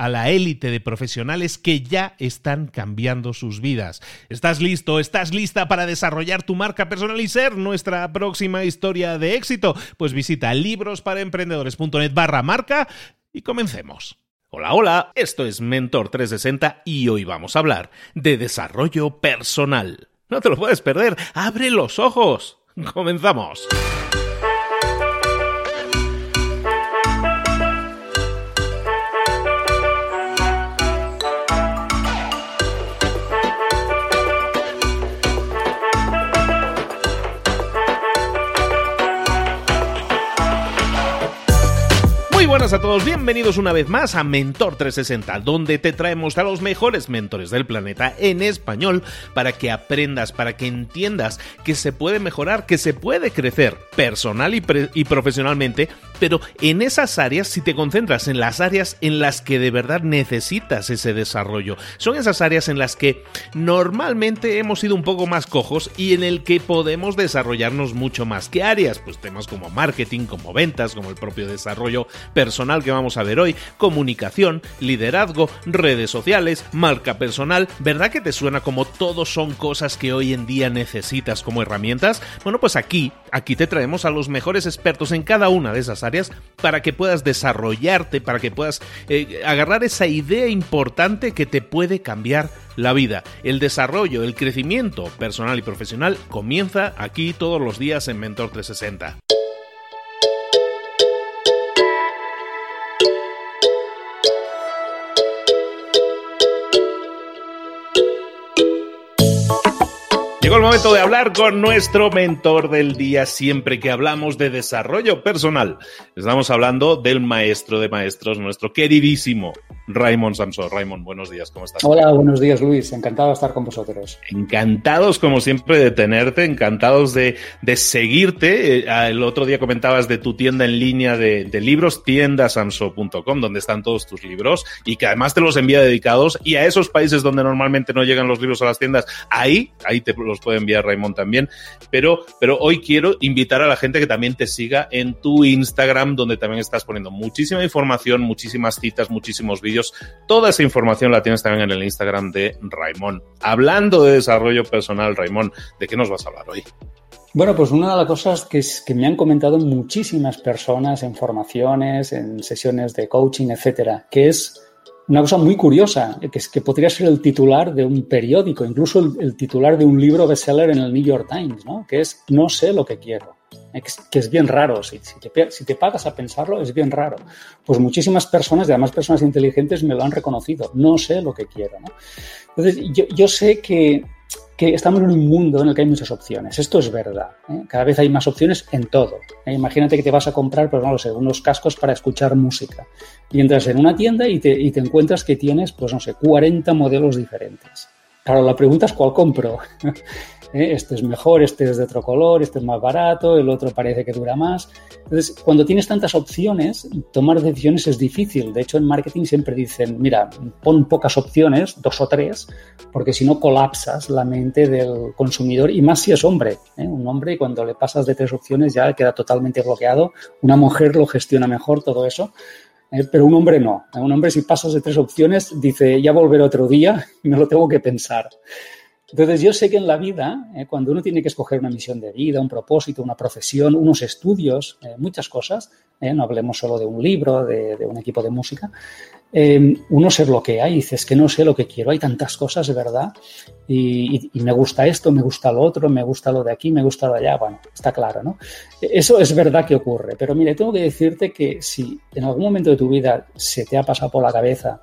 a la élite de profesionales que ya están cambiando sus vidas. ¿Estás listo? ¿Estás lista para desarrollar tu marca personal y ser nuestra próxima historia de éxito? Pues visita librosparaemprendedores.net barra marca y comencemos. Hola, hola, esto es Mentor 360 y hoy vamos a hablar de desarrollo personal. No te lo puedes perder, abre los ojos. Comenzamos. Buenas a todos, bienvenidos una vez más a Mentor 360, donde te traemos a los mejores mentores del planeta en español para que aprendas, para que entiendas que se puede mejorar, que se puede crecer personal y, y profesionalmente, pero en esas áreas, si te concentras en las áreas en las que de verdad necesitas ese desarrollo, son esas áreas en las que normalmente hemos sido un poco más cojos y en el que podemos desarrollarnos mucho más. ¿Qué áreas? Pues temas como marketing, como ventas, como el propio desarrollo personal que vamos a ver hoy, comunicación, liderazgo, redes sociales, marca personal, ¿verdad que te suena como todos son cosas que hoy en día necesitas como herramientas? Bueno, pues aquí, aquí te traemos a los mejores expertos en cada una de esas áreas para que puedas desarrollarte, para que puedas eh, agarrar esa idea importante que te puede cambiar la vida. El desarrollo, el crecimiento personal y profesional comienza aquí todos los días en Mentor 360. Llegó el momento de hablar con nuestro mentor del día siempre que hablamos de desarrollo personal. Estamos hablando del maestro de maestros, nuestro queridísimo Raymond Samson. Raymond, buenos días, ¿cómo estás? Hola, buenos días, Luis. Encantado de estar con vosotros. Encantados, como siempre, de tenerte, encantados de, seguirte. Eh, el otro día comentabas de tu tienda en línea de, libros, tiendasamso.com, donde están todos tus libros y que además te los envía dedicados. Y a esos países donde normalmente no llegan los libros a las tiendas, ahí, ahí te los puede enviar Raymond también. Pero, pero hoy quiero invitar a la gente que también te siga en tu Instagram, donde también estás poniendo muchísima información, muchísimas citas, muchísimos vídeos. Toda esa información la tienes también en el Instagram de Raymond. Hablando de desarrollo personal, Raymond, ¿de qué nos vas a hablar hoy? Bueno, pues una de las cosas que, me han comentado muchísimas personas en formaciones, en sesiones de coaching, etcétera, que es una cosa muy curiosa, que es que podría ser el titular de un periódico, incluso el, titular de un libro bestseller en el New York Times, ¿no? que es No sé lo que quiero, que es bien raro, si, te, pagas a pensarlo es bien raro. Pues muchísimas personas, y además personas inteligentes, me lo han reconocido, no sé lo que quiero. Entonces, yo, yo sé que que estamos en un mundo en el que hay muchas opciones. Esto es verdad. ¿eh? Cada vez hay más opciones en todo. ¿eh? Imagínate que te vas a comprar, pues no lo sé, unos cascos para escuchar música. Y entras en una tienda y te, y te encuentras que tienes, pues no sé, 40 modelos diferentes. Claro, la pregunta es cuál compro. ¿eh? este es mejor, este es de otro color, este es más barato, el otro parece que dura más. Entonces, cuando tienes tantas opciones, tomar decisiones es difícil. De hecho, en marketing siempre dicen, mira, pon pocas opciones, dos o tres, porque si no colapsas la mente del consumidor y más si es hombre. ¿eh? Un hombre cuando le pasas de tres opciones ya queda totalmente bloqueado. Una mujer lo gestiona mejor todo eso. ¿eh? pero un hombre no. Un hombre si pasas de tres opciones dice, ya volveré otro día me lo tengo que pensar. Entonces, yo sé que en la vida, eh, cuando uno tiene que escoger una misión de vida, un propósito, una profesión, unos estudios, eh, muchas cosas, eh, no hablemos solo de un libro, de, un equipo de música, uno se bloquea y dice, es que no sé lo que quiero, hay tantas cosas, verdad, y, y, me gusta esto, me gusta lo otro, me gusta lo de aquí, me gusta lo de allá, bueno, está claro, ¿no? Eso es verdad que ocurre, pero mire, tengo que decirte que si en algún momento de tu vida se te ha pasado por la cabeza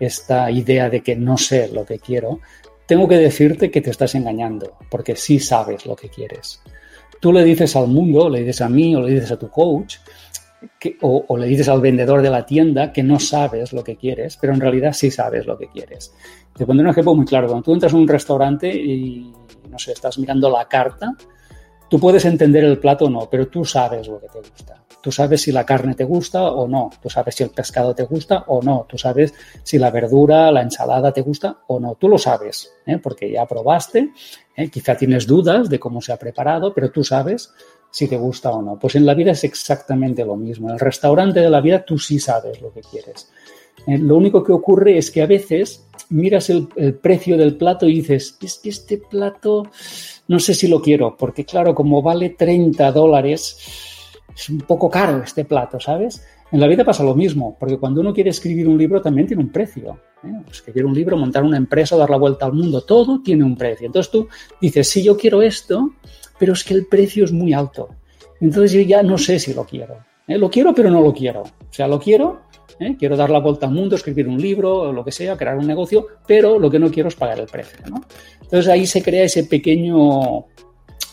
esta idea de que no sé lo que quiero, tengo que decirte que te estás engañando, porque sí sabes lo que quieres. Tú le dices al mundo, le dices a mí o le dices a tu coach, o, le dices al vendedor de la tienda que no sabes lo que quieres, pero en realidad sí sabes lo que quieres. Te pondré un ejemplo muy claro. Cuando tú entras a un restaurante y, no sé, estás mirando la carta, tú puedes entender el plato o no, pero tú sabes lo que te gusta. Tú sabes si la carne te gusta o no. Tú sabes si el pescado te gusta o no. Tú sabes si la verdura, la ensalada te gusta o no. Tú lo sabes, ¿eh? porque ya probaste. ¿eh? Quizá tienes dudas de cómo se ha preparado, pero tú sabes si te gusta o no. Pues en la vida es exactamente lo mismo. En el restaurante de la vida tú sí sabes lo que quieres. Eh, lo único que ocurre es que a veces miras el, precio del plato y dices, es este plato no sé si lo quiero, porque claro, como vale 30 dólares es un poco caro este plato, ¿sabes? En la vida pasa lo mismo, porque cuando uno quiere escribir un libro también tiene un precio. ¿eh? Escribir un libro, montar una empresa, dar la vuelta al mundo, todo tiene un precio. Entonces tú dices, sí, yo quiero esto, pero es que el precio es muy alto. Entonces yo ya no sé si lo quiero. ¿eh? Lo quiero, pero no lo quiero. O sea, lo quiero, ¿eh? quiero dar la vuelta al mundo, escribir un libro, lo que sea, crear un negocio, pero lo que no quiero es pagar el precio. Entonces ahí se crea ese pequeño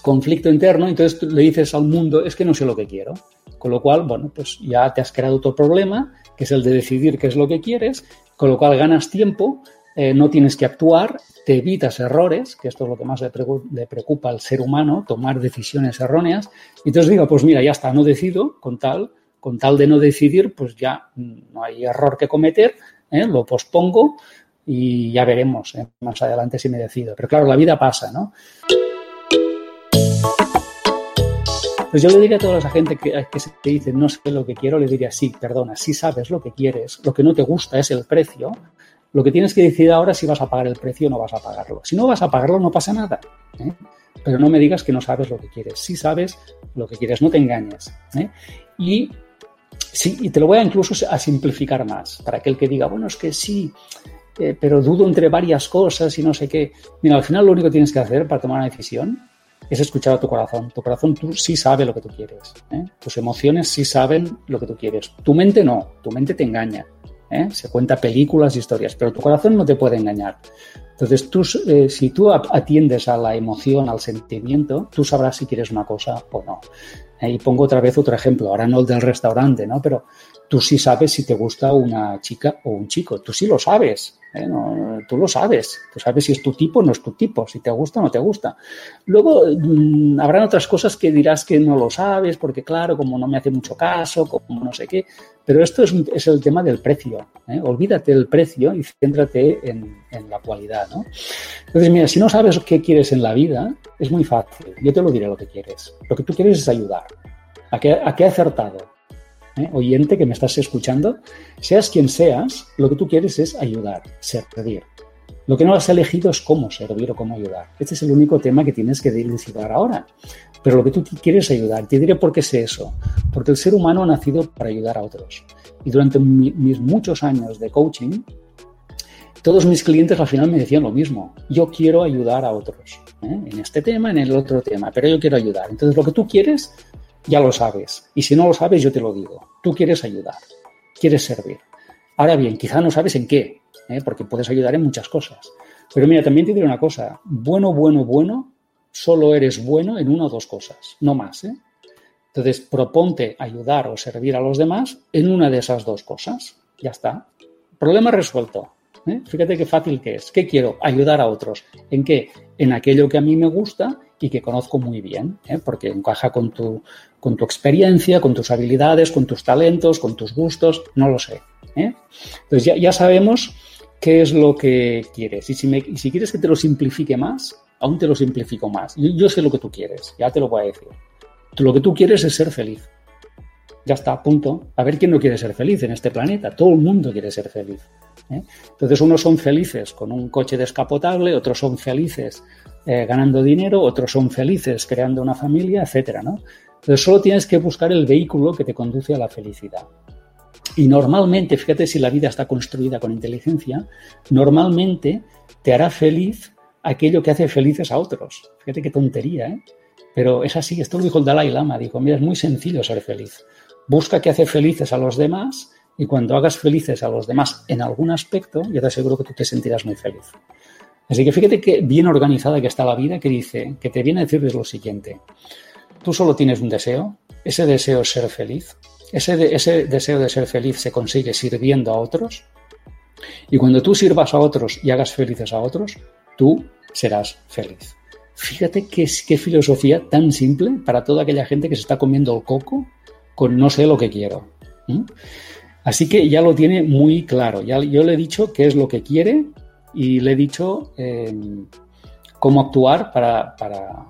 conflicto interno, entonces le dices al mundo, es que no sé lo que quiero. Con lo cual, bueno, pues ya te has creado otro problema, que es el de decidir qué es lo que quieres, con lo cual ganas tiempo, eh, no tienes que actuar, te evitas errores, que esto es lo que más le, preocupa al ser humano, tomar decisiones erróneas. Y entonces digo, pues mira, ya está, no decido, con tal, con tal de no decidir, pues ya no hay error que cometer, ¿eh? lo pospongo y ya veremos ¿eh? más adelante si me decido. Pero claro, la vida pasa, ¿no? Pues yo le diría a toda esa gente que, que se te dice no sé lo que quiero, le diría sí, perdona, sí sabes lo que quieres, lo que no te gusta es el precio. Lo que tienes que decidir ahora es si vas a pagar el precio o no vas a pagarlo. Si no vas a pagarlo, no pasa nada. ¿eh? Pero no me digas que no sabes lo que quieres. Sí sabes lo que quieres, no te engañes. ¿eh? Y, sí, y te lo voy a incluso a simplificar más, para aquel que diga, bueno, es que sí, eh, pero dudo entre varias cosas y no sé qué. Mira, al final lo único que tienes que hacer para tomar una decisión es escuchar a tu corazón. Tu corazón tú sí sabe lo que tú quieres. ¿eh? Tus emociones sí saben lo que tú quieres. Tu mente no, tu mente te engaña. ¿eh? Se cuenta películas historias, pero tu corazón no te puede engañar. Entonces, tú, eh, si tú atiendes a la emoción, al sentimiento, tú sabrás si quieres una cosa o no. Y pongo otra vez otro ejemplo, ahora no el del restaurante, ¿no? Pero tú sí sabes si te gusta una chica o un chico, tú sí lo sabes. ¿eh? tú lo sabes, tú sabes si es tu tipo o no es tu tipo, si te gusta o no te gusta. Luego mmm, habrán otras cosas que dirás que no lo sabes, porque claro, como no me hace mucho caso, como no sé qué, pero esto es, el tema del precio. ¿eh? Olvídate del precio y céntrate en, en, la cualidad. Entonces, mira, si no sabes qué quieres en la vida, es muy fácil. Yo te lo diré lo que quieres. Lo que tú quieres es ayudar. ¿A qué, a acertado? ¿Eh? oyente que me estás escuchando, seas quien seas, lo que tú quieres es ayudar, servir. Lo que no has elegido es cómo servir o cómo ayudar. Este es el único tema que tienes que dilucidar ahora. Pero lo que tú quieres es ayudar. Te diré por qué sé eso. Porque el ser humano ha nacido para ayudar a otros. Y durante mis muchos años de coaching, todos mis clientes al final me decían lo mismo. Yo quiero ayudar a otros. ¿eh? En este tema, en el otro tema. Pero yo quiero ayudar. Entonces lo que tú quieres ya lo sabes. Y si no lo sabes, yo te lo digo. Tú quieres ayudar, quieres servir. Ahora bien, quizá no sabes en qué, ¿eh? porque puedes ayudar en muchas cosas. Pero mira, también te diré una cosa. Bueno, bueno, bueno, solo eres bueno en una o dos cosas, no más. ¿eh? Entonces, proponte ayudar o servir a los demás en una de esas dos cosas. Ya está. Problema resuelto. ¿eh? Fíjate qué fácil que es. ¿Qué quiero? Ayudar a otros. ¿En qué? En aquello que a mí me gusta y que conozco muy bien, ¿eh? porque encaja con tu, con tu experiencia, con tus habilidades, con tus talentos, con tus gustos, no lo sé. ¿eh? Entonces ya, ya, sabemos qué es lo que quieres. Y si, me, y si, quieres que te lo simplifique más, aún te lo simplifico más. Yo, yo sé lo que tú quieres, ya te lo voy a decir. Lo que tú quieres es ser feliz. Ya está, punto. A ver quién no quiere ser feliz en este planeta. Todo el mundo quiere ser feliz. ¿Eh? Entonces, unos son felices con un coche descapotable, otros son felices eh, ganando dinero, otros son felices creando una familia, etcétera, ¿no? Entonces, solo tienes que buscar el vehículo que te conduce a la felicidad. Y normalmente, fíjate si la vida está construida con inteligencia, normalmente te hará feliz aquello que hace felices a otros. Fíjate qué tontería, ¿eh? Pero es así, esto lo dijo el Dalai Lama, dijo, mira, es muy sencillo ser feliz. Busca que hace felices a los demás y cuando hagas felices a los demás en algún aspecto, ya te aseguro que tú te sentirás muy feliz. Así que fíjate que bien organizada que está la vida, que dice, que te viene a decirles lo siguiente. Tú solo tienes un deseo, ese deseo es ser feliz, ese, ese deseo de ser feliz se consigue sirviendo a otros, y cuando tú sirvas a otros y hagas felices a otros, tú serás feliz. Fíjate qué filosofía tan simple para toda aquella gente que se está comiendo el coco con no sé lo que quiero. Así que ya lo tiene muy claro. Ya, yo le he dicho qué es lo que quiere y le he dicho em, cómo actuar para, para,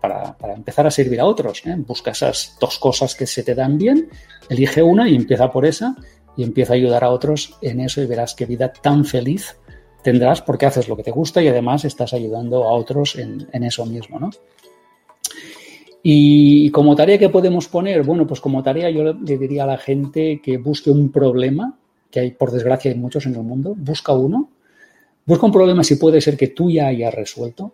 para, empezar a servir a otros. ¿eh? Busca esas dos cosas que se te dan bien, elige una y empieza por esa y empieza a ayudar a otros en eso y verás qué vida tan feliz tendrás porque haces lo que te gusta y además estás ayudando a otros en, en eso mismo, ¿no? Y como tarea que podemos poner, bueno, pues como tarea yo le diría a la gente que busque un problema, que hay por desgracia hay muchos en el mundo, busca uno, busca un problema si puede ser que tú ya hayas resuelto,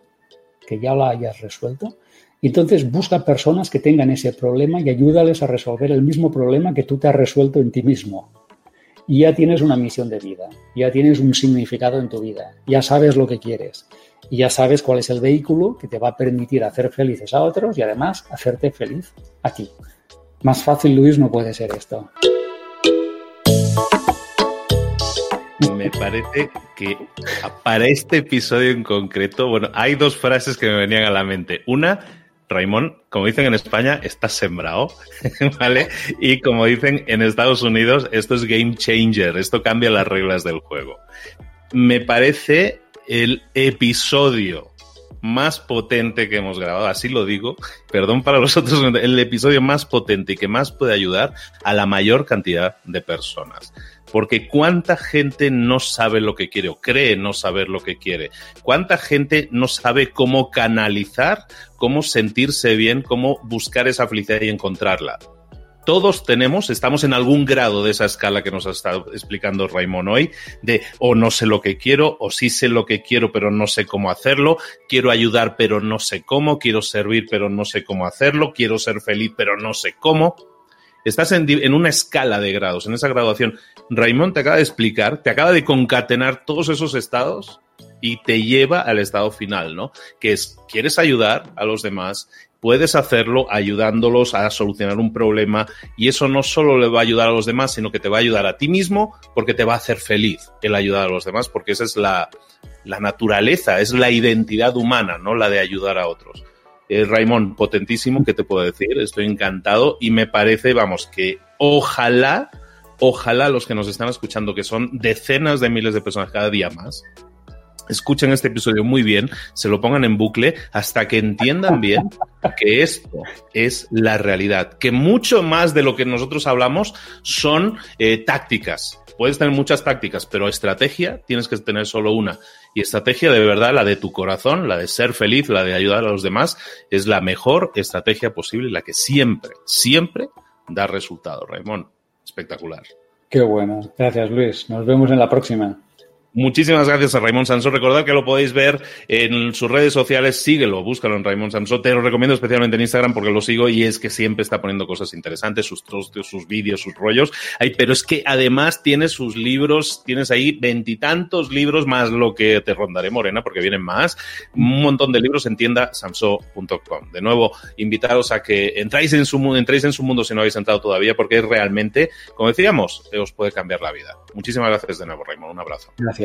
que ya lo hayas resuelto, entonces busca personas que tengan ese problema y ayúdales a resolver el mismo problema que tú te has resuelto en ti mismo. Y ya tienes una misión de vida, ya tienes un significado en tu vida, ya sabes lo que quieres y ya sabes cuál es el vehículo que te va a permitir hacer felices a otros y además hacerte feliz a ti. Más fácil, Luis, no puede ser esto. Me parece que para este episodio en concreto, bueno, hay dos frases que me venían a la mente. Una, Raimón, como dicen en España, estás sembrado, ¿vale? Y como dicen en Estados Unidos, esto es game changer, esto cambia las reglas del juego. Me parece el episodio más potente que hemos grabado, así lo digo, perdón para los otros, el episodio más potente y que más puede ayudar a la mayor cantidad de personas. Porque cuánta gente no sabe lo que quiere o cree no saber lo que quiere. Cuánta gente no sabe cómo canalizar, cómo sentirse bien, cómo buscar esa felicidad y encontrarla todos tenemos, estamos en algún grado de esa escala que nos ha estado explicando Raymond hoy, de o no sé lo que quiero, o sí sé lo que quiero, pero no sé cómo hacerlo, quiero ayudar, pero no sé cómo, quiero servir, pero no sé cómo hacerlo, quiero ser feliz, pero no sé cómo. Estás en, en una escala de grados, en esa graduación. Raymond te acaba de explicar, te acaba de concatenar todos esos estados y te lleva al estado final, ¿no? Que es, quieres ayudar a los demás, puedes hacerlo ayudándolos a solucionar un problema y eso no solo le va a ayudar a los demás, sino que te va a ayudar a ti mismo porque te va a hacer feliz el ayudar a los demás, porque esa es la, naturaleza, es la identidad humana, ¿no? La de ayudar a otros. Eh, Raimón, potentísimo, ¿qué te puedo decir? Estoy encantado y me parece, vamos, que ojalá, ojalá los que nos están escuchando, que son decenas de miles de personas cada día más, escuchen este episodio muy bien, se lo pongan en bucle hasta que entiendan bien que esto es la realidad, que mucho más de lo que nosotros hablamos son eh, tácticas. Puedes tener muchas tácticas, pero estrategia tienes que tener solo una. Y estrategia de verdad, la de tu corazón, la de ser feliz, la de ayudar a los demás, es la mejor estrategia posible la que siempre, siempre da resultado. Raymond, espectacular. Qué bueno. Gracias, Luis. Nos vemos en la próxima. Muchísimas gracias a Raymond Sansó. Recordad que lo podéis ver en sus redes sociales. Síguelo, búscalo en Raymond Sansó. Te lo recomiendo especialmente en Instagram porque lo sigo y es que siempre está poniendo cosas interesantes, sus trostios, sus vídeos, sus rollos. Ay, pero es que además tiene sus libros, tienes ahí veintitantos libros más lo que te rondaré, Morena, porque vienen más. Un montón de libros en tienda. De nuevo, invitaros a que entráis en su mundo, entréis en su mundo si no habéis entrado todavía porque realmente, como decíamos, os puede cambiar la vida. Muchísimas gracias de nuevo, Raymond. Un abrazo. Gracias.